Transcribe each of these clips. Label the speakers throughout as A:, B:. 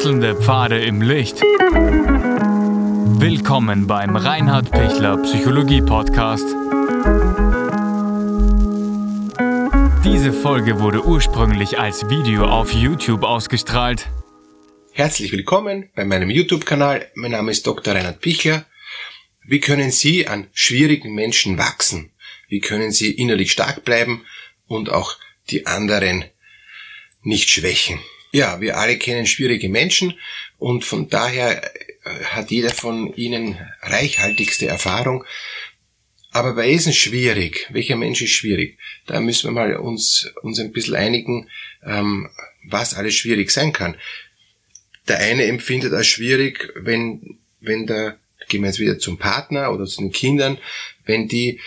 A: Wechselnde Pfade im Licht. Willkommen beim Reinhard Pichler Psychologie Podcast. Diese Folge wurde ursprünglich als Video auf YouTube ausgestrahlt.
B: Herzlich willkommen bei meinem YouTube-Kanal. Mein Name ist Dr. Reinhard Pichler. Wie können Sie an schwierigen Menschen wachsen? Wie können Sie innerlich stark bleiben und auch die anderen nicht schwächen? Ja, wir alle kennen schwierige Menschen und von daher äh, hat jeder von ihnen reichhaltigste Erfahrung. Aber wer ist denn schwierig? Welcher Mensch ist schwierig? Da müssen wir mal uns, uns ein bisschen einigen, ähm, was alles schwierig sein kann. Der eine empfindet als schwierig, wenn, wenn da, gehen wir jetzt wieder zum Partner oder zu den Kindern, wenn die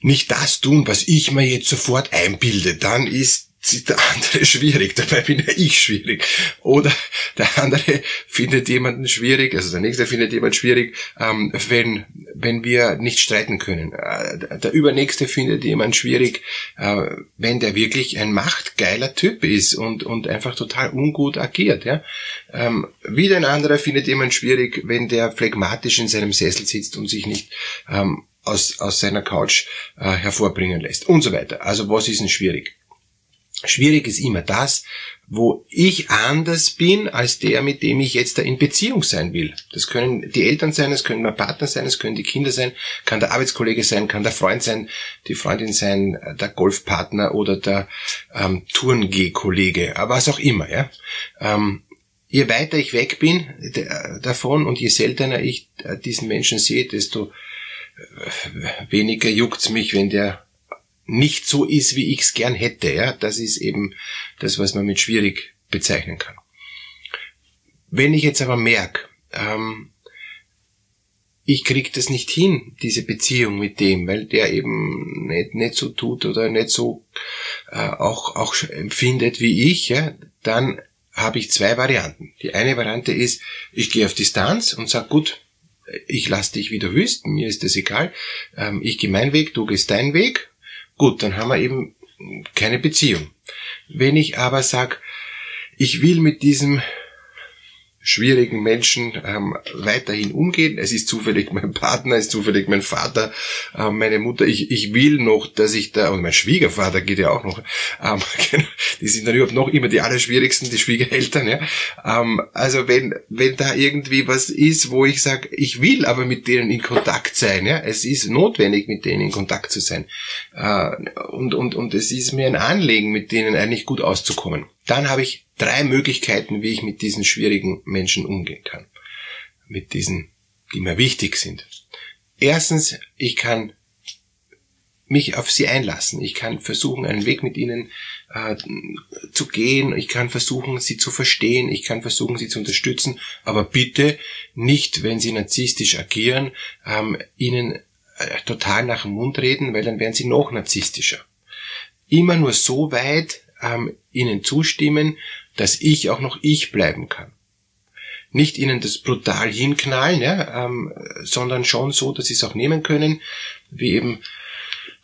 B: nicht das tun, was ich mir jetzt sofort einbilde, dann ist der andere schwierig, dabei bin ich schwierig. Oder der andere findet jemanden schwierig, also der nächste findet jemanden schwierig, ähm, wenn, wenn wir nicht streiten können. Äh, der übernächste findet jemanden schwierig, äh, wenn der wirklich ein machtgeiler Typ ist und, und einfach total ungut agiert. Ja? Ähm, wieder ein anderer findet jemanden schwierig, wenn der phlegmatisch in seinem Sessel sitzt und sich nicht ähm, aus, aus seiner Couch äh, hervorbringen lässt und so weiter. Also was ist denn schwierig? Schwierig ist immer das, wo ich anders bin als der, mit dem ich jetzt da in Beziehung sein will. Das können die Eltern sein, es können mein Partner sein, es können die Kinder sein, kann der Arbeitskollege sein, kann der Freund sein, die Freundin sein, der Golfpartner oder der ähm, Tourengeh-Kollege, was auch immer. Ja? Ähm, je weiter ich weg bin davon und je seltener ich äh, diesen Menschen sehe, desto äh, weniger juckt's mich, wenn der nicht so ist, wie ich es gern hätte. Ja? Das ist eben das, was man mit schwierig bezeichnen kann. Wenn ich jetzt aber merke, ähm, ich krieg das nicht hin, diese Beziehung mit dem, weil der eben nicht, nicht so tut oder nicht so äh, auch, auch empfindet wie ich, ja, dann habe ich zwei Varianten. Die eine Variante ist, ich gehe auf Distanz und sage, gut, ich lass dich, wie du willst, mir ist das egal, ähm, ich gehe meinen Weg, du gehst deinen Weg Gut, dann haben wir eben keine Beziehung. Wenn ich aber sag, ich will mit diesem schwierigen Menschen ähm, weiterhin umgehen. Es ist zufällig mein Partner, es ist zufällig mein Vater, äh, meine Mutter. Ich, ich will noch, dass ich da, und mein Schwiegervater geht ja auch noch, ähm, genau, die sind dann überhaupt noch immer die allerschwierigsten, die Schwiegereltern. Ja? Ähm, also wenn, wenn da irgendwie was ist, wo ich sage, ich will aber mit denen in Kontakt sein, ja, es ist notwendig, mit denen in Kontakt zu sein. Äh, und, und, und es ist mir ein Anliegen, mit denen eigentlich gut auszukommen. Dann habe ich drei Möglichkeiten, wie ich mit diesen schwierigen Menschen umgehen kann. Mit diesen, die mir wichtig sind. Erstens, ich kann mich auf sie einlassen. Ich kann versuchen, einen Weg mit ihnen äh, zu gehen. Ich kann versuchen, sie zu verstehen. Ich kann versuchen, sie zu unterstützen. Aber bitte nicht, wenn sie narzisstisch agieren, ähm, ihnen äh, total nach dem Mund reden, weil dann werden sie noch narzisstischer. Immer nur so weit ähm, ihnen zustimmen, dass ich auch noch ich bleiben kann. Nicht ihnen das brutal hinknallen, ja, ähm, sondern schon so, dass sie es auch nehmen können, wie eben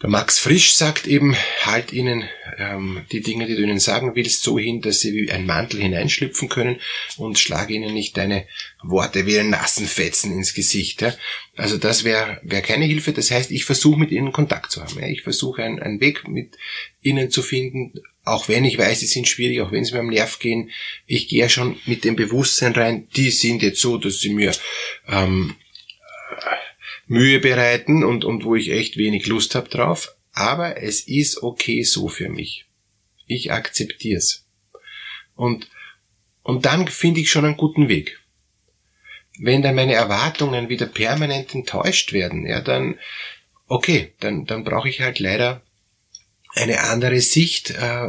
B: der Max Frisch sagt eben, halt ihnen ähm, die Dinge, die du ihnen sagen willst, so hin, dass sie wie ein Mantel hineinschlüpfen können und schlage ihnen nicht deine Worte wie einen nassen Fetzen ins Gesicht. Ja? Also das wäre wär keine Hilfe. Das heißt, ich versuche mit ihnen Kontakt zu haben. Ja? Ich versuche einen, einen Weg mit ihnen zu finden, auch wenn ich weiß, sie sind schwierig, auch wenn sie mir am Nerv gehen. Ich gehe schon mit dem Bewusstsein rein, die sind jetzt so, dass sie mir ähm, Mühe bereiten und, und wo ich echt wenig Lust habe drauf. Aber es ist okay so für mich. Ich akzeptiere es. Und, und dann finde ich schon einen guten Weg. Wenn dann meine Erwartungen wieder permanent enttäuscht werden, ja, dann, okay, dann, dann brauche ich halt leider eine andere Sicht äh,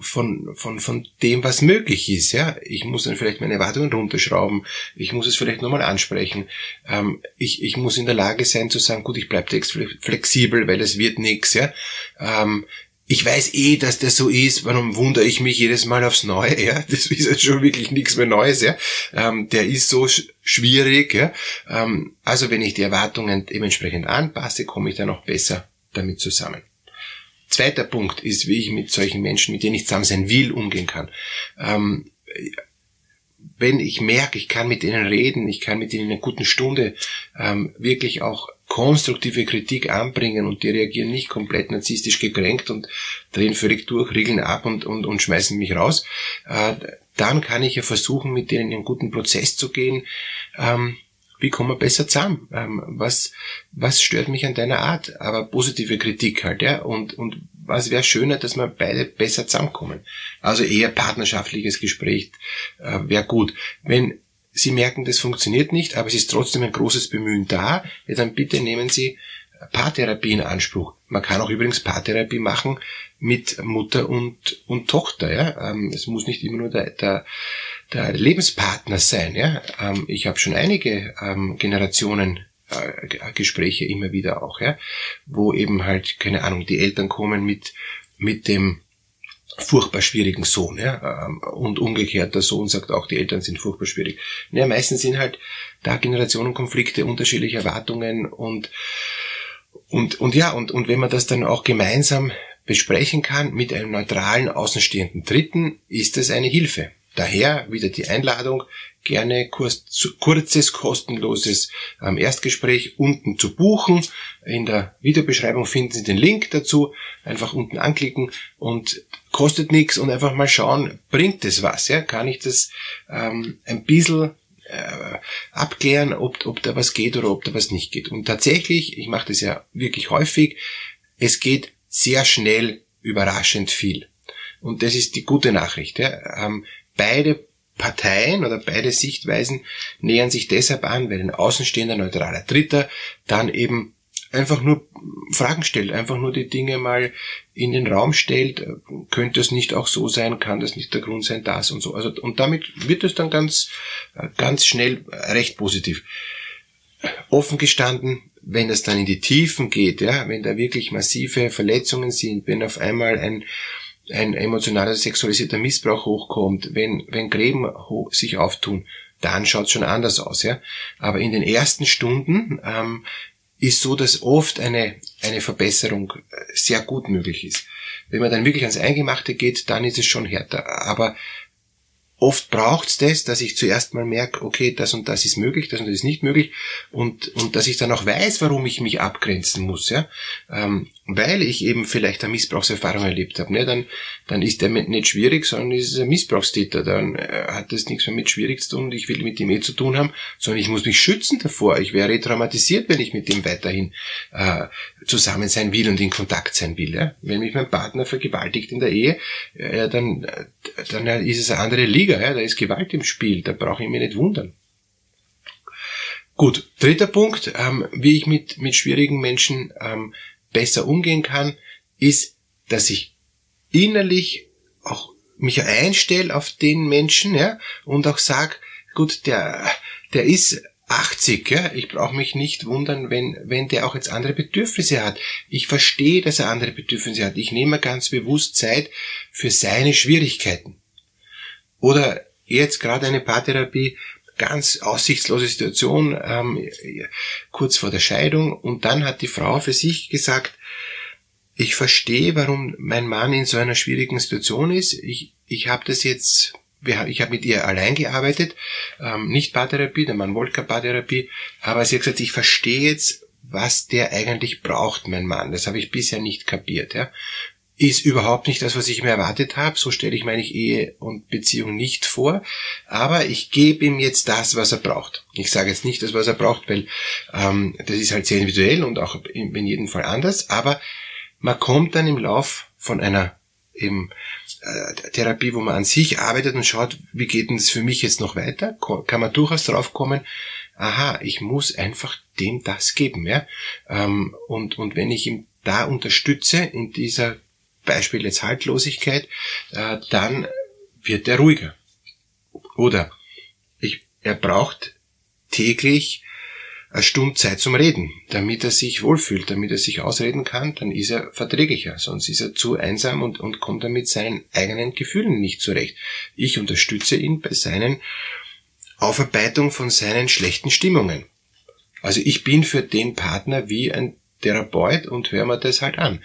B: von, von, von dem, was möglich ist. Ja, ich muss dann vielleicht meine Erwartungen runterschrauben. Ich muss es vielleicht nochmal ansprechen. Ähm, ich, ich muss in der Lage sein zu sagen, gut, ich bleibe flexibel, weil es wird nichts. Ja, ähm, ich weiß eh, dass das so ist. Warum wundere ich mich jedes Mal aufs Neue? Ja, das ist ja schon wirklich nichts mehr Neues. Ja, ähm, der ist so sch schwierig. Ja, ähm, also wenn ich die Erwartungen dementsprechend anpasse, komme ich dann auch besser damit zusammen. Zweiter Punkt ist, wie ich mit solchen Menschen, mit denen ich zusammen sein will, umgehen kann. Ähm, wenn ich merke, ich kann mit ihnen reden, ich kann mit ihnen in einer guten Stunde ähm, wirklich auch konstruktive Kritik anbringen und die reagieren nicht komplett narzisstisch gekränkt und drehen völlig durch, riegeln ab und, und, und schmeißen mich raus, äh, dann kann ich ja versuchen, mit denen in einen guten Prozess zu gehen. Ähm, wie kommen wir besser zusammen? Ähm, was, was stört mich an deiner Art? Aber positive Kritik halt, ja. Und, und was wäre schöner, dass wir beide besser zusammenkommen? Also eher partnerschaftliches Gespräch äh, wäre gut. Wenn Sie merken, das funktioniert nicht, aber es ist trotzdem ein großes Bemühen da, ja, dann bitte nehmen Sie Paartherapie in Anspruch. Man kann auch übrigens Paartherapie machen mit Mutter und, und Tochter. Ja? Ähm, es muss nicht immer nur der, der, der Lebenspartner sein. Ja? Ähm, ich habe schon einige ähm, Generationen äh, Gespräche immer wieder auch, ja? wo eben halt, keine Ahnung, die Eltern kommen mit, mit dem furchtbar schwierigen Sohn, ja, ähm, und umgekehrt, der Sohn sagt auch, die Eltern sind furchtbar schwierig. Ja, meistens sind halt da Generationenkonflikte, unterschiedliche Erwartungen und, und, und ja, und, und wenn man das dann auch gemeinsam besprechen kann mit einem neutralen, außenstehenden Dritten, ist das eine Hilfe. Daher wieder die Einladung, gerne kurzes, kostenloses ähm, Erstgespräch unten zu buchen. In der Videobeschreibung finden Sie den Link dazu. Einfach unten anklicken und kostet nichts und einfach mal schauen, bringt es was? Ja? Kann ich das ähm, ein bisschen äh, abklären, ob, ob da was geht oder ob da was nicht geht. Und tatsächlich, ich mache das ja wirklich häufig, es geht sehr schnell überraschend viel. Und das ist die gute Nachricht. Ja? Ähm, beide Parteien oder beide Sichtweisen nähern sich deshalb an, weil ein außenstehender neutraler Dritter dann eben einfach nur Fragen stellt, einfach nur die Dinge mal in den Raum stellt, könnte es nicht auch so sein, kann das nicht der Grund sein, das und so. Also, und damit wird es dann ganz, ganz schnell recht positiv. Offen gestanden, wenn es dann in die Tiefen geht, ja, wenn da wirklich massive Verletzungen sind, wenn auf einmal ein ein emotionaler sexualisierter Missbrauch hochkommt, wenn, wenn Gräben sich auftun, dann schaut es schon anders aus, ja. Aber in den ersten Stunden ähm, ist so, dass oft eine, eine Verbesserung äh, sehr gut möglich ist. Wenn man dann wirklich ans Eingemachte geht, dann ist es schon härter. Aber oft braucht's das, dass ich zuerst mal merke, okay, das und das ist möglich, das und das ist nicht möglich und, und dass ich dann auch weiß, warum ich mich abgrenzen muss, ja, ähm, weil ich eben vielleicht eine Missbrauchserfahrung erlebt habe, ne, dann, dann ist der nicht schwierig, sondern ist ein Missbrauchstäter, dann äh, hat das nichts mehr mit schwierig zu tun, ich will mit ihm eh zu tun haben, sondern ich muss mich schützen davor, ich wäre retraumatisiert, wenn ich mit dem weiterhin äh, zusammen sein will und in Kontakt sein will, ja, wenn mich mein Partner vergewaltigt in der Ehe, äh, dann, dann ist es eine andere Liga, Liga, ja, da ist Gewalt im Spiel, da brauche ich mich nicht wundern. Gut, dritter Punkt, ähm, wie ich mit, mit schwierigen Menschen ähm, besser umgehen kann, ist, dass ich innerlich auch mich einstelle auf den Menschen ja, und auch sag, gut, der, der ist 80, ja, ich brauche mich nicht wundern, wenn, wenn der auch jetzt andere Bedürfnisse hat. Ich verstehe, dass er andere Bedürfnisse hat. Ich nehme ganz bewusst Zeit für seine Schwierigkeiten. Oder jetzt gerade eine Paartherapie, ganz aussichtslose Situation, ähm, kurz vor der Scheidung. Und dann hat die Frau für sich gesagt, ich verstehe, warum mein Mann in so einer schwierigen Situation ist. Ich, ich habe das jetzt, ich habe mit ihr allein gearbeitet, ähm, nicht Paartherapie, der Mann wollte keine Paartherapie, aber sie hat gesagt, ich verstehe jetzt, was der eigentlich braucht, mein Mann. Das habe ich bisher nicht kapiert. Ja? Ist überhaupt nicht das, was ich mir erwartet habe. So stelle ich meine Ehe und Beziehung nicht vor. Aber ich gebe ihm jetzt das, was er braucht. Ich sage jetzt nicht das, was er braucht, weil ähm, das ist halt sehr individuell und auch in, jedem Fall anders. Aber man kommt dann im Lauf von einer eben, äh, Therapie, wo man an sich arbeitet und schaut, wie geht denn das für mich jetzt noch weiter, kann man durchaus drauf kommen, aha, ich muss einfach dem das geben, ja. Ähm, und, und wenn ich ihm da unterstütze in dieser Beispiel jetzt Haltlosigkeit, äh, dann wird er ruhiger. Oder ich, er braucht täglich eine Stunde Zeit zum Reden, damit er sich wohlfühlt, damit er sich ausreden kann, dann ist er verträglicher, sonst ist er zu einsam und, und kommt dann mit seinen eigenen Gefühlen nicht zurecht. Ich unterstütze ihn bei seinen Aufarbeitung von seinen schlechten Stimmungen. Also ich bin für den Partner wie ein Therapeut und höre mir das halt an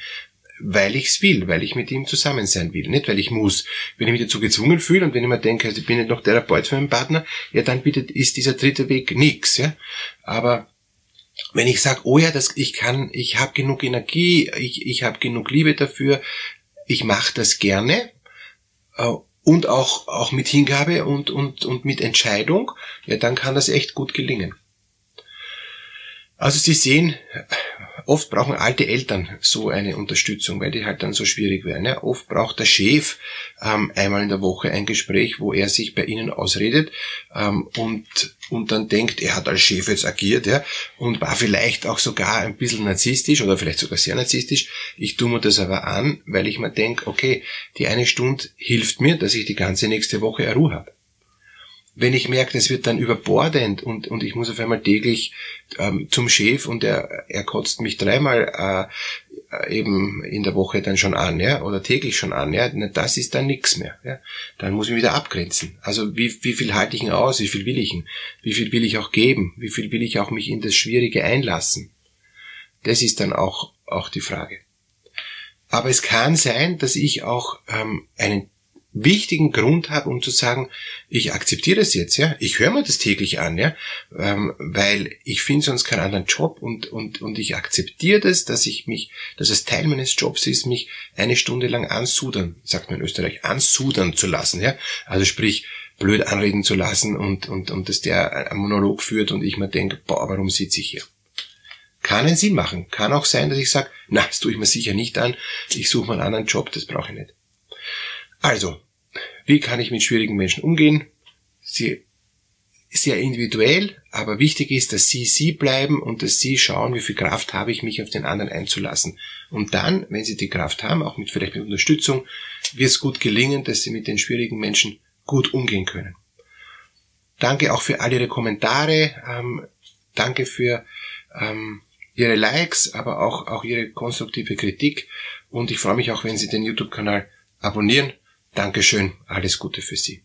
B: weil ich's will, weil ich mit ihm zusammen sein will, nicht weil ich muss. Wenn ich mich dazu gezwungen fühle und wenn ich mir denke, also ich bin nicht noch Therapeut für meinen Partner, ja, dann bitte ist dieser dritte Weg nix, ja. Aber wenn ich sage, oh ja, das, ich kann, ich habe genug Energie, ich, ich habe genug Liebe dafür, ich mache das gerne äh, und auch, auch mit Hingabe und, und, und mit Entscheidung, ja, dann kann das echt gut gelingen. Also Sie sehen, oft brauchen alte Eltern so eine Unterstützung, weil die halt dann so schwierig werden. Ja. Oft braucht der Chef ähm, einmal in der Woche ein Gespräch, wo er sich bei Ihnen ausredet ähm, und, und dann denkt, er hat als Chef jetzt agiert ja, und war vielleicht auch sogar ein bisschen narzisstisch oder vielleicht sogar sehr narzisstisch. Ich tue mir das aber an, weil ich mir denke, okay, die eine Stunde hilft mir, dass ich die ganze nächste Woche Ruhe habe wenn ich merke, das wird dann überbordend und, und ich muss auf einmal täglich ähm, zum Chef und er, er kotzt mich dreimal äh, eben in der Woche dann schon an, ja, oder täglich schon an, ja, das ist dann nichts mehr, ja. Dann muss ich mich wieder abgrenzen. Also wie, wie viel halte ich ihn aus, wie viel will ich ihn, wie viel will ich auch geben, wie viel will ich auch mich in das Schwierige einlassen. Das ist dann auch, auch die Frage. Aber es kann sein, dass ich auch ähm, einen wichtigen Grund habe, um zu sagen, ich akzeptiere das jetzt, ja, ich höre mir das täglich an, ja, ähm, weil ich finde sonst keinen anderen Job und, und, und ich akzeptiere das, dass ich mich, dass es Teil meines Jobs ist, mich eine Stunde lang ansudern, sagt man in Österreich, ansudern zu lassen, ja, also sprich, blöd anreden zu lassen und, und, und dass der einen Monolog führt und ich mir denke, boah, warum sitze ich hier? Kann einen Sinn machen. Kann auch sein, dass ich sage, na, das tue ich mir sicher nicht an, ich suche mal einen anderen Job, das brauche ich nicht. Also, wie kann ich mit schwierigen Menschen umgehen? Sie sehr individuell, aber wichtig ist, dass Sie Sie bleiben und dass Sie schauen, wie viel Kraft habe ich, mich auf den anderen einzulassen. Und dann, wenn Sie die Kraft haben, auch mit vielleicht mit Unterstützung, wird es gut gelingen, dass Sie mit den schwierigen Menschen gut umgehen können. Danke auch für all Ihre Kommentare. Ähm, danke für ähm, Ihre Likes, aber auch, auch Ihre konstruktive Kritik. Und ich freue mich auch, wenn Sie den YouTube-Kanal abonnieren Dankeschön, alles Gute für Sie.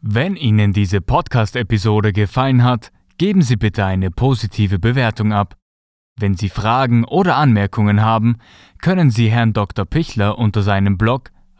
A: Wenn Ihnen diese Podcast-Episode gefallen hat, geben Sie bitte eine positive Bewertung ab. Wenn Sie Fragen oder Anmerkungen haben, können Sie Herrn Dr. Pichler unter seinem Blog